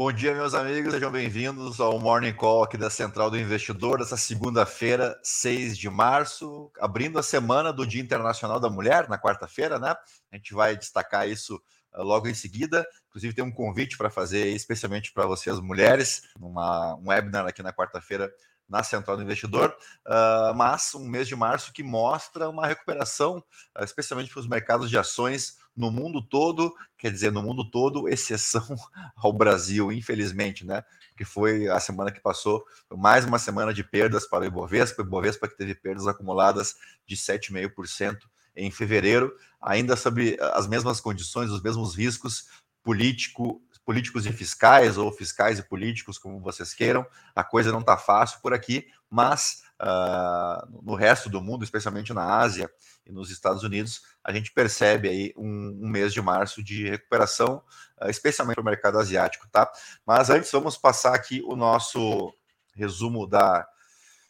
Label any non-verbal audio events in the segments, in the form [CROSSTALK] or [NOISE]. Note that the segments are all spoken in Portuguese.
Bom dia, meus amigos, sejam bem-vindos ao Morning Call aqui da Central do Investidor, dessa segunda-feira, 6 de março, abrindo a semana do Dia Internacional da Mulher, na quarta-feira, né? A gente vai destacar isso uh, logo em seguida. Inclusive, tem um convite para fazer especialmente para vocês, mulheres, uma, um webinar aqui na quarta-feira na Central do Investidor, uh, mas um mês de março que mostra uma recuperação, uh, especialmente para os mercados de ações no mundo todo, quer dizer, no mundo todo, exceção [LAUGHS] ao Brasil, infelizmente, né? Que foi a semana que passou, mais uma semana de perdas para o Ibovespa, o Ibovespa que teve perdas acumuladas de 7,5% em fevereiro, ainda sob as mesmas condições, os mesmos riscos político, políticos e fiscais, ou fiscais e políticos, como vocês queiram. A coisa não está fácil por aqui, mas uh, no resto do mundo, especialmente na Ásia e nos Estados Unidos, a gente percebe aí um, um mês de março de recuperação, uh, especialmente para o mercado asiático, tá? Mas antes, vamos passar aqui o nosso resumo da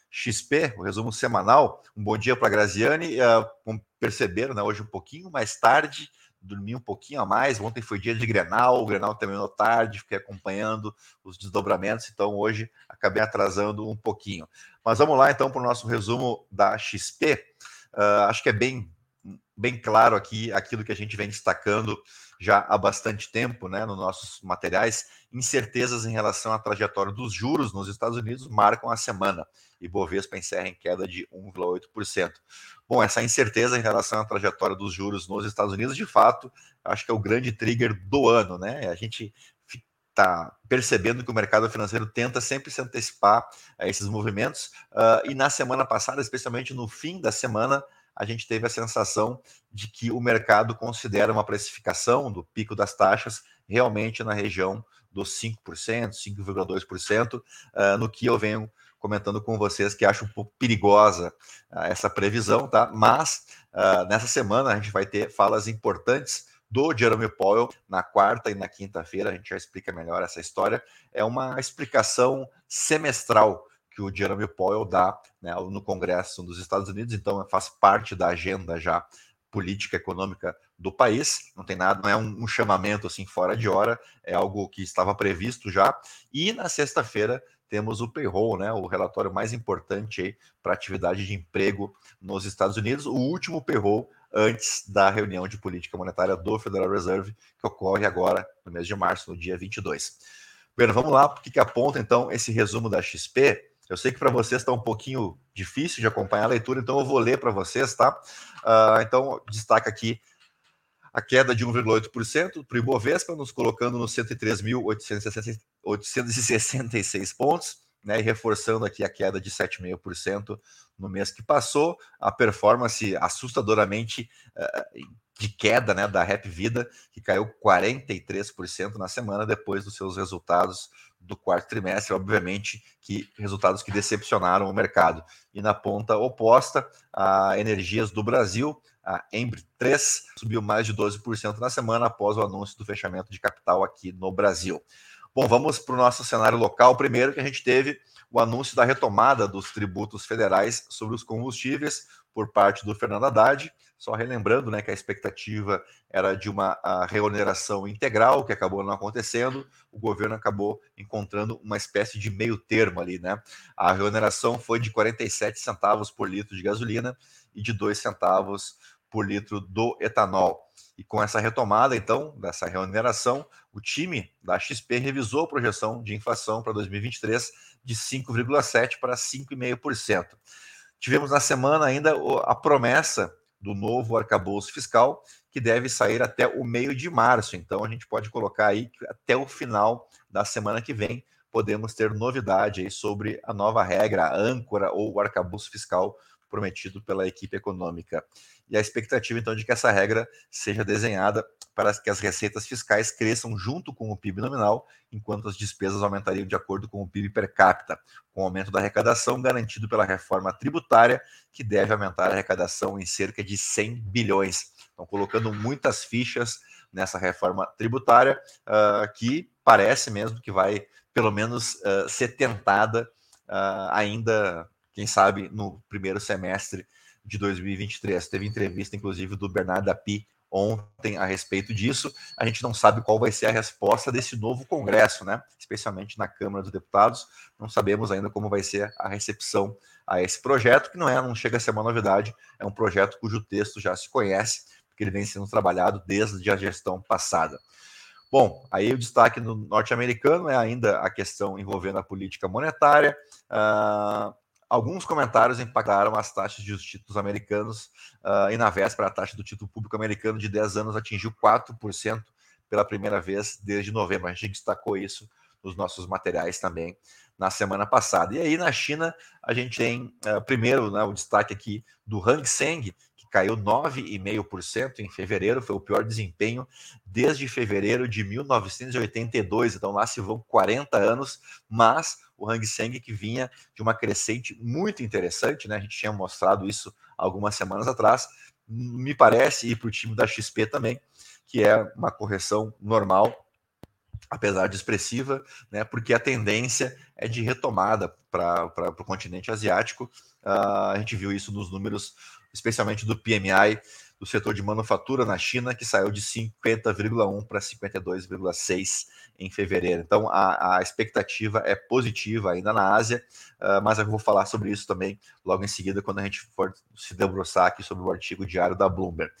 XP, o resumo semanal. Um bom dia para a Graziane. Uh, perceberam, né, hoje um pouquinho mais tarde, dormi um pouquinho a mais. Ontem foi dia de Grenal, o Grenal terminou tarde, fiquei acompanhando os desdobramentos, então hoje acabei atrasando um pouquinho. Mas vamos lá então para o nosso resumo da XP. Uh, acho que é bem, bem claro aqui aquilo que a gente vem destacando já há bastante tempo, né, nos nossos materiais. Incertezas em relação à trajetória dos juros nos Estados Unidos marcam a semana e Bovespa encerra em queda de 1,8%. Bom, essa incerteza em relação à trajetória dos juros nos Estados Unidos, de fato, acho que é o grande trigger do ano, né? A gente está percebendo que o mercado financeiro tenta sempre se antecipar a esses movimentos, uh, e na semana passada, especialmente no fim da semana, a gente teve a sensação de que o mercado considera uma precificação do pico das taxas realmente na região dos 5%, 5,2%, uh, no que eu venho comentando com vocês que acho um pouco perigosa uh, essa previsão, tá? Mas uh, nessa semana a gente vai ter falas importantes do Jeremy Powell na quarta e na quinta-feira, a gente já explica melhor essa história. É uma explicação semestral que o Jeremy Powell dá né, no Congresso dos Estados Unidos, então faz parte da agenda já política econômica do país. Não tem nada, não é um, um chamamento assim fora de hora, é algo que estava previsto já. E na sexta-feira temos o payroll, né, o relatório mais importante para atividade de emprego nos Estados Unidos, o último payroll antes da reunião de política monetária do Federal Reserve, que ocorre agora no mês de março, no dia 22. Bueno, vamos lá, porque que aponta então esse resumo da XP. Eu sei que para vocês está um pouquinho difícil de acompanhar a leitura, então eu vou ler para vocês, tá? Uh, então, destaca aqui a queda de 1,8% para o Ibovespa, nos colocando nos 103.866 pontos, né, e reforçando aqui a queda de 7,5% no mês que passou, a performance assustadoramente uh, de queda né, da Rap Vida, que caiu 43% na semana depois dos seus resultados do quarto trimestre, obviamente que resultados que decepcionaram o mercado. E na ponta oposta, a Energias do Brasil, a Embry 3, subiu mais de 12% na semana após o anúncio do fechamento de capital aqui no Brasil. Bom, vamos para o nosso cenário local. Primeiro que a gente teve o anúncio da retomada dos tributos federais sobre os combustíveis por parte do Fernando Haddad. Só relembrando né, que a expectativa era de uma reoneração integral, que acabou não acontecendo. O governo acabou encontrando uma espécie de meio termo ali. Né? A reoneração foi de 47 centavos por litro de gasolina e de 2 centavos por litro do etanol. E com essa retomada, então, dessa reoneração, o time da XP revisou a projeção de inflação para 2023 de 5,7% para 5,5%. Tivemos na semana ainda a promessa do novo arcabouço fiscal, que deve sair até o meio de março. Então, a gente pode colocar aí que até o final da semana que vem podemos ter novidade aí sobre a nova regra, a âncora ou o arcabouço fiscal prometido pela equipe econômica. E a expectativa, então, de que essa regra seja desenhada para que as receitas fiscais cresçam junto com o PIB nominal, enquanto as despesas aumentariam de acordo com o PIB per capita, com o aumento da arrecadação garantido pela reforma tributária, que deve aumentar a arrecadação em cerca de 100 bilhões. Então, colocando muitas fichas nessa reforma tributária, uh, que parece mesmo que vai, pelo menos, uh, ser tentada uh, ainda quem sabe no primeiro semestre de 2023. Teve entrevista, inclusive, do Bernardo Api ontem a respeito disso. A gente não sabe qual vai ser a resposta desse novo Congresso, né? Especialmente na Câmara dos Deputados. Não sabemos ainda como vai ser a recepção a esse projeto, que não é, não chega a ser uma novidade, é um projeto cujo texto já se conhece, porque ele vem sendo trabalhado desde a gestão passada. Bom, aí o destaque no norte-americano é ainda a questão envolvendo a política monetária. Uh, alguns comentários impactaram as taxas de títulos americanos uh, e na véspera a taxa do título público americano de 10 anos atingiu 4% pela primeira vez desde novembro. A gente destacou isso nos nossos materiais também na semana passada. E aí na China a gente tem uh, primeiro né, o destaque aqui do Hang Seng, caiu 9,5% em fevereiro, foi o pior desempenho desde fevereiro de 1982, então lá se vão 40 anos, mas o Hang Seng que vinha de uma crescente muito interessante, né? A gente tinha mostrado isso algumas semanas atrás. Me parece, e para o time da XP também, que é uma correção normal, apesar de expressiva, né? Porque a tendência é de retomada para o continente asiático. Uh, a gente viu isso nos números, especialmente do PMI do setor de manufatura na China, que saiu de 50,1 para 52,6 em fevereiro. Então, a, a, expectativa é positiva ainda na Ásia, uh, mas eu vou falar sobre isso também logo em seguida, quando a gente for se debruçar aqui sobre o artigo diário da Bloomberg.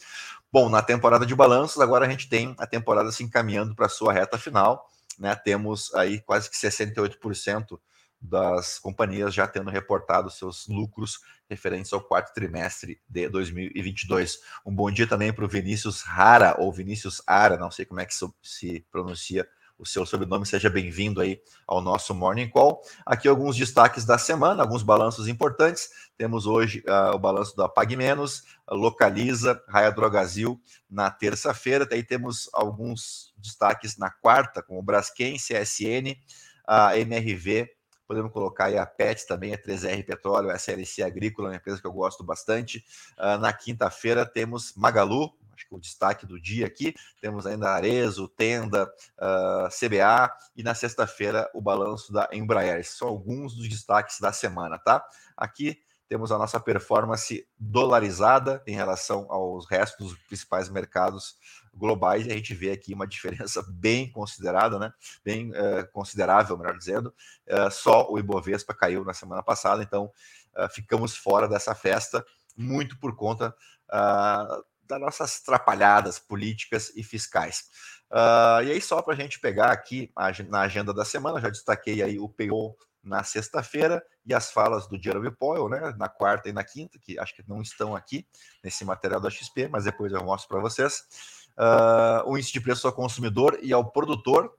Bom, na temporada de balanços, agora a gente tem a temporada se encaminhando para a sua reta final. Né? Temos aí quase que 68% das companhias já tendo reportado seus lucros referentes ao quarto trimestre de 2022. Um bom dia também para o Vinícius Rara, ou Vinícius Ara, não sei como é que se pronuncia o seu sobrenome, seja bem-vindo aí ao nosso Morning Call. Aqui alguns destaques da semana, alguns balanços importantes. Temos hoje uh, o balanço da Pag Menos, Localiza, Raia Drogazil na terça-feira. Daí temos alguns destaques na quarta, como o Braskem, CSN, a MRV, podemos colocar aí a PET também, a 3R Petróleo, a SLC Agrícola, uma empresa que eu gosto bastante. Uh, na quinta-feira temos Magalu, acho que o destaque do dia aqui. Temos ainda Arezo, Tenda, uh, ah, CBA e na sexta-feira o balanço da Embraer. São alguns dos destaques da semana, tá? Aqui temos a nossa performance dolarizada em relação aos restos dos principais mercados globais e a gente vê aqui uma diferença [LAUGHS] bem considerada, né? Bem uh, considerável, melhor dizendo. Uh, só o Ibovespa caiu na semana passada, então uh, ficamos fora dessa festa muito por conta das nossas atrapalhadas políticas e fiscais. Uh, e aí, só para a gente pegar aqui na agenda da semana, já destaquei aí o payroll na sexta-feira e as falas do Jeremy Powell, né, na quarta e na quinta, que acho que não estão aqui nesse material da XP, mas depois eu mostro para vocês. Uh, o índice de preço ao consumidor e ao produtor,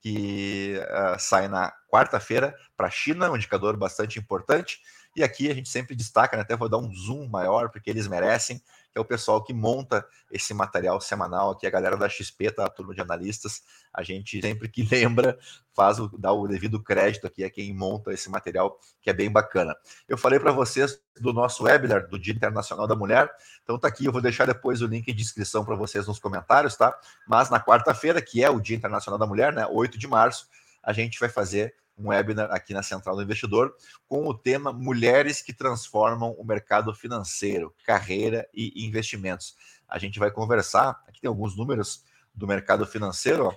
que uh, sai na quarta-feira para a China, um indicador bastante importante. E aqui a gente sempre destaca, né, até vou dar um zoom maior, porque eles merecem que é o pessoal que monta esse material semanal aqui, a galera da XP, tá? A turma de analistas. A gente sempre que [LAUGHS] lembra, faz o, dá o devido crédito aqui a quem monta esse material, que é bem bacana. Eu falei para vocês do nosso webinar do Dia Internacional da Mulher, então tá aqui, eu vou deixar depois o link de inscrição para vocês nos comentários, tá? Mas na quarta-feira, que é o Dia Internacional da Mulher, né? 8 de março, a gente vai fazer um webinar aqui na Central do Investidor com o tema Mulheres que transformam o mercado financeiro, carreira e investimentos. A gente vai conversar, aqui tem alguns números do mercado financeiro, ó,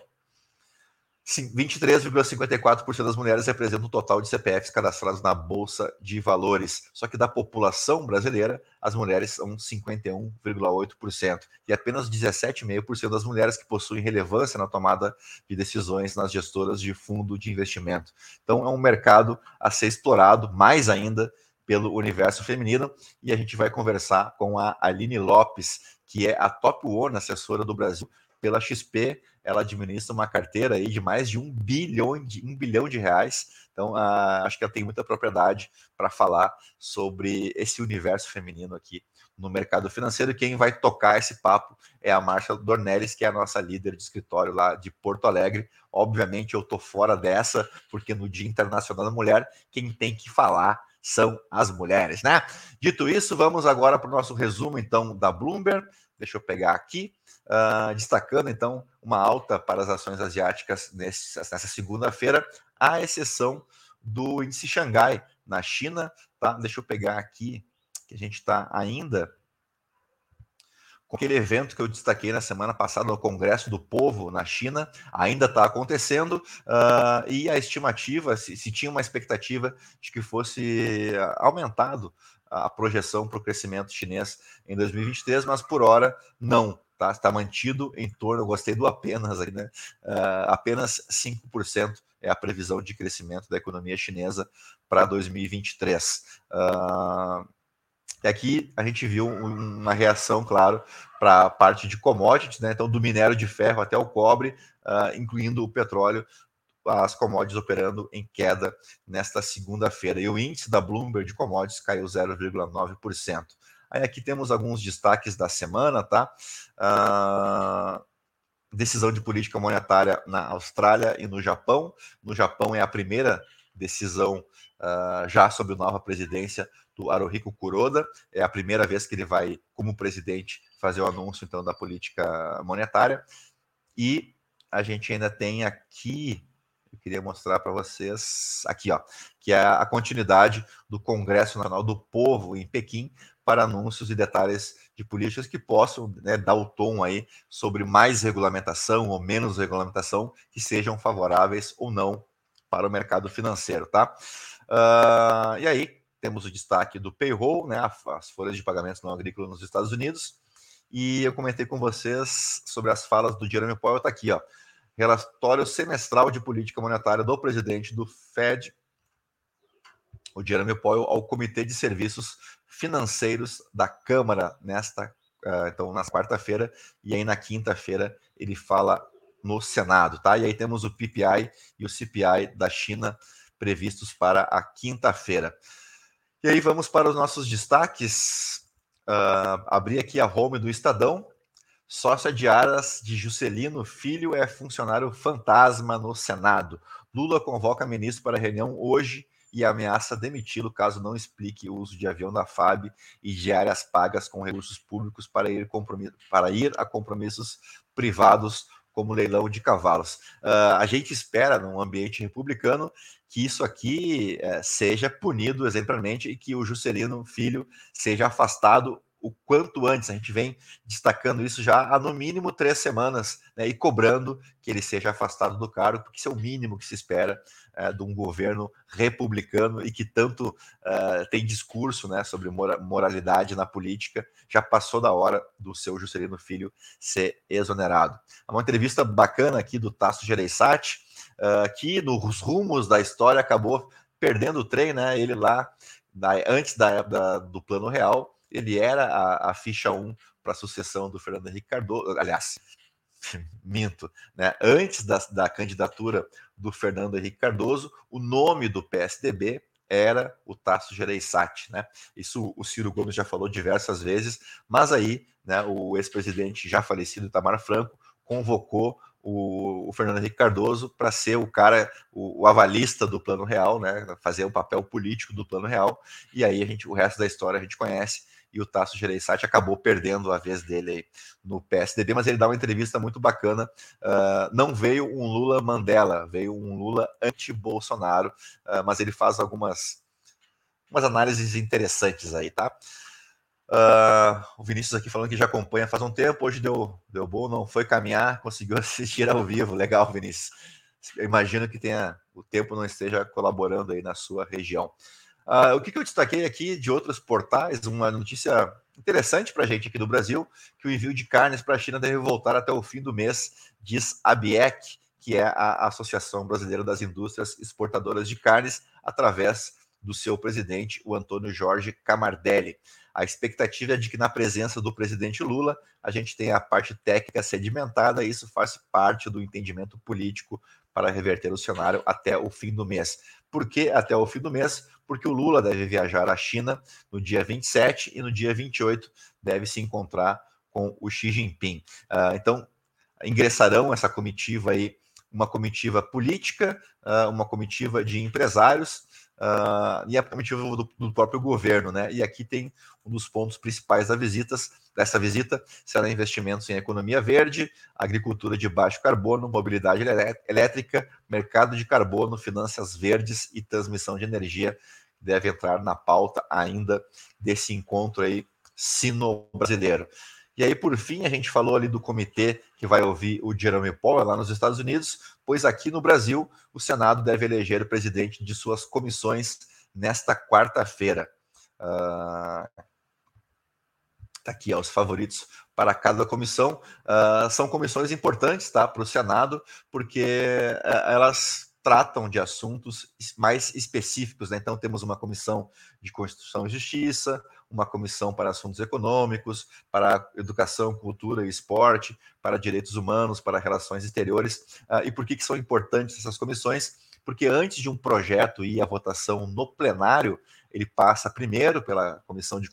23,54% das mulheres representam o total de CPFs cadastrados na Bolsa de Valores. Só que da população brasileira, as mulheres são 51,8%. E apenas 17,5% das mulheres que possuem relevância na tomada de decisões nas gestoras de fundo de investimento. Então é um mercado a ser explorado mais ainda pelo universo feminino. E a gente vai conversar com a Aline Lopes, que é a top one assessora do Brasil pela XP ela administra uma carteira aí de mais de um bilhão de, um bilhão de reais. Então, uh, acho que ela tem muita propriedade para falar sobre esse universo feminino aqui no mercado financeiro. Quem vai tocar esse papo é a Marcia Dornelles, que é a nossa líder de escritório lá de Porto Alegre. Obviamente, eu estou fora dessa, porque no Dia Internacional da Mulher, quem tem que falar são as mulheres, né? Dito isso, vamos agora para o nosso resumo, então, da Bloomberg. Deixa eu pegar aqui, uh, destacando então uma alta para as ações asiáticas nesse, nessa segunda-feira, à exceção do índice Xangai na China. Tá? Deixa eu pegar aqui, que a gente está ainda aquele evento que eu destaquei na semana passada no Congresso do Povo na China, ainda está acontecendo, uh, e a estimativa, se, se, tinha uma expectativa de que fosse aumentado a projeção para o crescimento chinês em 2023, mas por hora não. Tá, está mantido em torno, gostei do apenas aí, né? Uh, apenas 5% é a previsão de crescimento da economia chinesa para 2023. Uh, e aqui a gente viu uma reação, claro, para a parte de commodities, né? Então, do minério de ferro até o cobre, uh, incluindo o petróleo, as commodities operando em queda nesta segunda-feira. E o índice da Bloomberg de commodities caiu 0,9%. Aí aqui temos alguns destaques da semana, tá? Uh, decisão de política monetária na Austrália e no Japão. No Japão é a primeira decisão uh, já sob nova presidência do Haruhiko Kuroda. É a primeira vez que ele vai, como presidente, fazer o anúncio então da política monetária. E a gente ainda tem aqui, eu queria mostrar para vocês aqui, ó, que é a continuidade do Congresso Nacional do Povo em Pequim para anúncios e detalhes de políticas que possam né, dar o tom aí sobre mais regulamentação ou menos regulamentação que sejam favoráveis ou não para o mercado financeiro, tá? Uh, e aí, temos o destaque do payroll, né, as folhas de pagamentos não agrícolas nos Estados Unidos. E eu comentei com vocês sobre as falas do Jeremy Powell, está aqui, ó. Relatório semestral de política monetária do presidente do Fed, o Jeremy Powell, ao Comitê de Serviços Financeiros da Câmara nesta, uh, então, na quarta-feira, e aí na quinta-feira ele fala no Senado, tá? E aí temos o PPI e o CPI da China previstos para a quinta-feira. E aí vamos para os nossos destaques. Uh, abri aqui a home do Estadão. Sócia de Aras de Juscelino Filho é funcionário fantasma no Senado. Lula convoca ministro para reunião hoje e ameaça demiti-lo caso não explique o uso de avião da FAB e de áreas pagas com recursos públicos para ir, para ir a compromissos privados como leilão de cavalos. Uh, a gente espera, num ambiente republicano, que isso aqui uh, seja punido exemplarmente e que o Juscelino Filho seja afastado o quanto antes. A gente vem destacando isso já há no mínimo três semanas né, e cobrando que ele seja afastado do cargo, porque isso é o mínimo que se espera é, de um governo republicano e que tanto é, tem discurso né, sobre moralidade na política. Já passou da hora do seu Juscelino Filho ser exonerado. É uma entrevista bacana aqui do Tasso Gereissati, uh, que nos rumos da história acabou perdendo o trem, né? Ele lá, antes da, da, do Plano Real, ele era a, a ficha 1 para a sucessão do Fernando Henrique Cardoso, aliás, [LAUGHS] minto, né? Antes da, da candidatura do Fernando Henrique Cardoso, o nome do PSDB era o Tasso Gereissati, né? Isso o Ciro Gomes já falou diversas vezes, mas aí, né, o ex-presidente já falecido Itamar Franco convocou o, o Fernando Henrique Cardoso para ser o cara, o, o, avalista do Plano Real, né? Fazer o papel político do Plano Real. E aí a gente, o resto da história a gente conhece e o Tasso Gereissati acabou perdendo a vez dele no PSDB, mas ele dá uma entrevista muito bacana. Uh, não veio um Lula Mandela, veio um Lula anti-Bolsonaro, uh, mas ele faz algumas umas análises interessantes aí, tá? Uh, o Vinícius aqui falando que já acompanha faz um tempo, hoje deu, deu bom, não foi caminhar, [LAUGHS] conseguiu assistir ao vivo. Legal, Vinícius. Eu imagino que tenha o tempo não esteja colaborando aí na sua região. Uh, o que, que, eu destaquei aqui de outros portais, uma notícia interessante para a gente aqui do Brasil, que o envio de carnes para a China deve voltar até o fim do mês, diz a BIEC, que é a Associação Brasileira das Indústrias Exportadoras de Carnes, através do seu presidente, o Antônio Jorge Camardelli. A expectativa é de que, na presença do presidente Lula, a gente tenha a parte técnica sedimentada, e isso faz parte do entendimento político para reverter o cenário até o fim do mês. Por que até o fim do mês? porque o Lula deve viajar à China no dia 27 e no dia 28 deve se encontrar com o Xi Jinping. Uh, então, ingressarão essa comitiva aí, uma comitiva política, uh, uma comitiva de empresários uh, e a comitiva do, do, próprio governo, né? E aqui tem um dos pontos principais da visita, dessa visita será investimentos em economia verde, agricultura de baixo carbono, mobilidade elétrica, mercado de carbono, finanças verdes e transmissão de energia deve entrar na pauta ainda desse encontro aí sino-brasileiro. E aí, por fim, a gente falou ali do comitê que vai ouvir o Jeremy Powell lá nos Estados Unidos, pois aqui no Brasil o Senado deve eleger o presidente de suas comissões nesta quarta-feira. Uh, tá aqui, os favoritos para cada comissão. Uh, são comissões importantes tá, para o Senado, porque uh, elas tratam de assuntos mais específicos. Né? Então, temos uma comissão de Constituição e Justiça, uma comissão para assuntos econômicos, para educação, cultura e esporte, para direitos humanos, para relações exteriores. Uh, e por que, que são importantes essas comissões? Porque antes de um projeto ir à votação no plenário, ele passa primeiro pela Comissão de,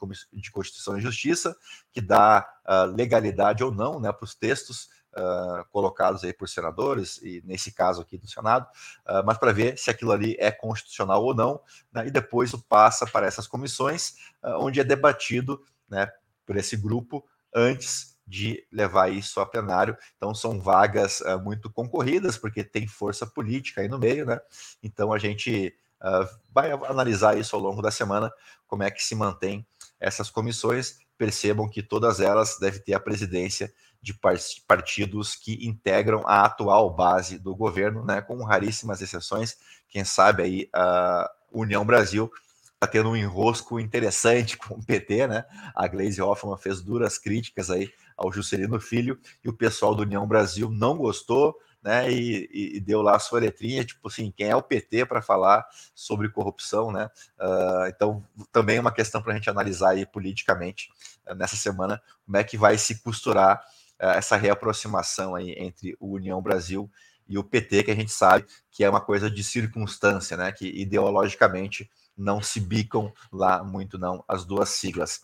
Constituição e Justiça, que dá uh, legalidade ou não né, para os textos uh, colocados aí por senadores, e nesse caso aqui do Senado, uh, mas para ver se aquilo ali é constitucional ou não, né, e depois passa para essas comissões, uh, onde é debatido né, por esse grupo antes de levar isso a plenário. Então são vagas muito concorridas, porque tem força política aí no meio, né? Então a gente vai analisar isso ao longo da semana, como é que se mantém essas comissões. Percebam que todas elas devem ter a presidência de partidos que integram a atual base do governo, né, com raríssimas exceções. Quem sabe aí a União Brasil está tendo um enrosco interessante [LAUGHS] com o PT, né? A Gleisi Hoffmann fez duras críticas aí ao Juscelino Filho e o pessoal do União Brasil não gostou, né? E, e deu lá a sua letrinha, tipo assim, quem é o PT para falar sobre corrupção, né? Uh, então, também é uma questão para a gente analisar aí politicamente uh, nessa semana como é que vai se costurar eh, essa reaproximação aí entre o União Brasil e o PT, que a gente sabe que é uma coisa de circunstância, né? Que ideologicamente não se bicam lá muito, não, as duas siglas.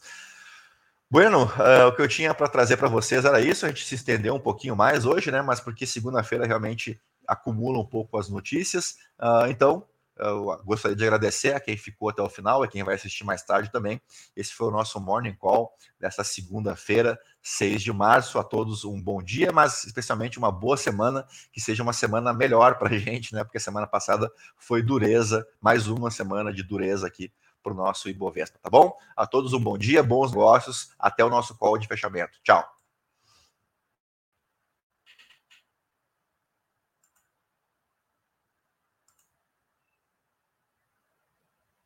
Bueno, uh, o que eu tinha para trazer para vocês era isso. A gente se estendeu um pouquinho mais hoje, né? Mas porque segunda-feira realmente acumula um pouco as notícias. Uh, então, eu gostaria de agradecer a quem ficou até o final, a quem vai assistir mais tarde também. Esse foi o nosso Morning Call dessa segunda-feira, 6 de março. A todos um bom dia, mas especialmente uma boa semana, que seja uma semana melhor para a gente, né? Porque a semana passada foi dureza, mais uma semana de dureza aqui para o nosso Ibovespa, tá bom? A todos um bom dia, bons negócios, até o nosso call de fechamento. Tchau.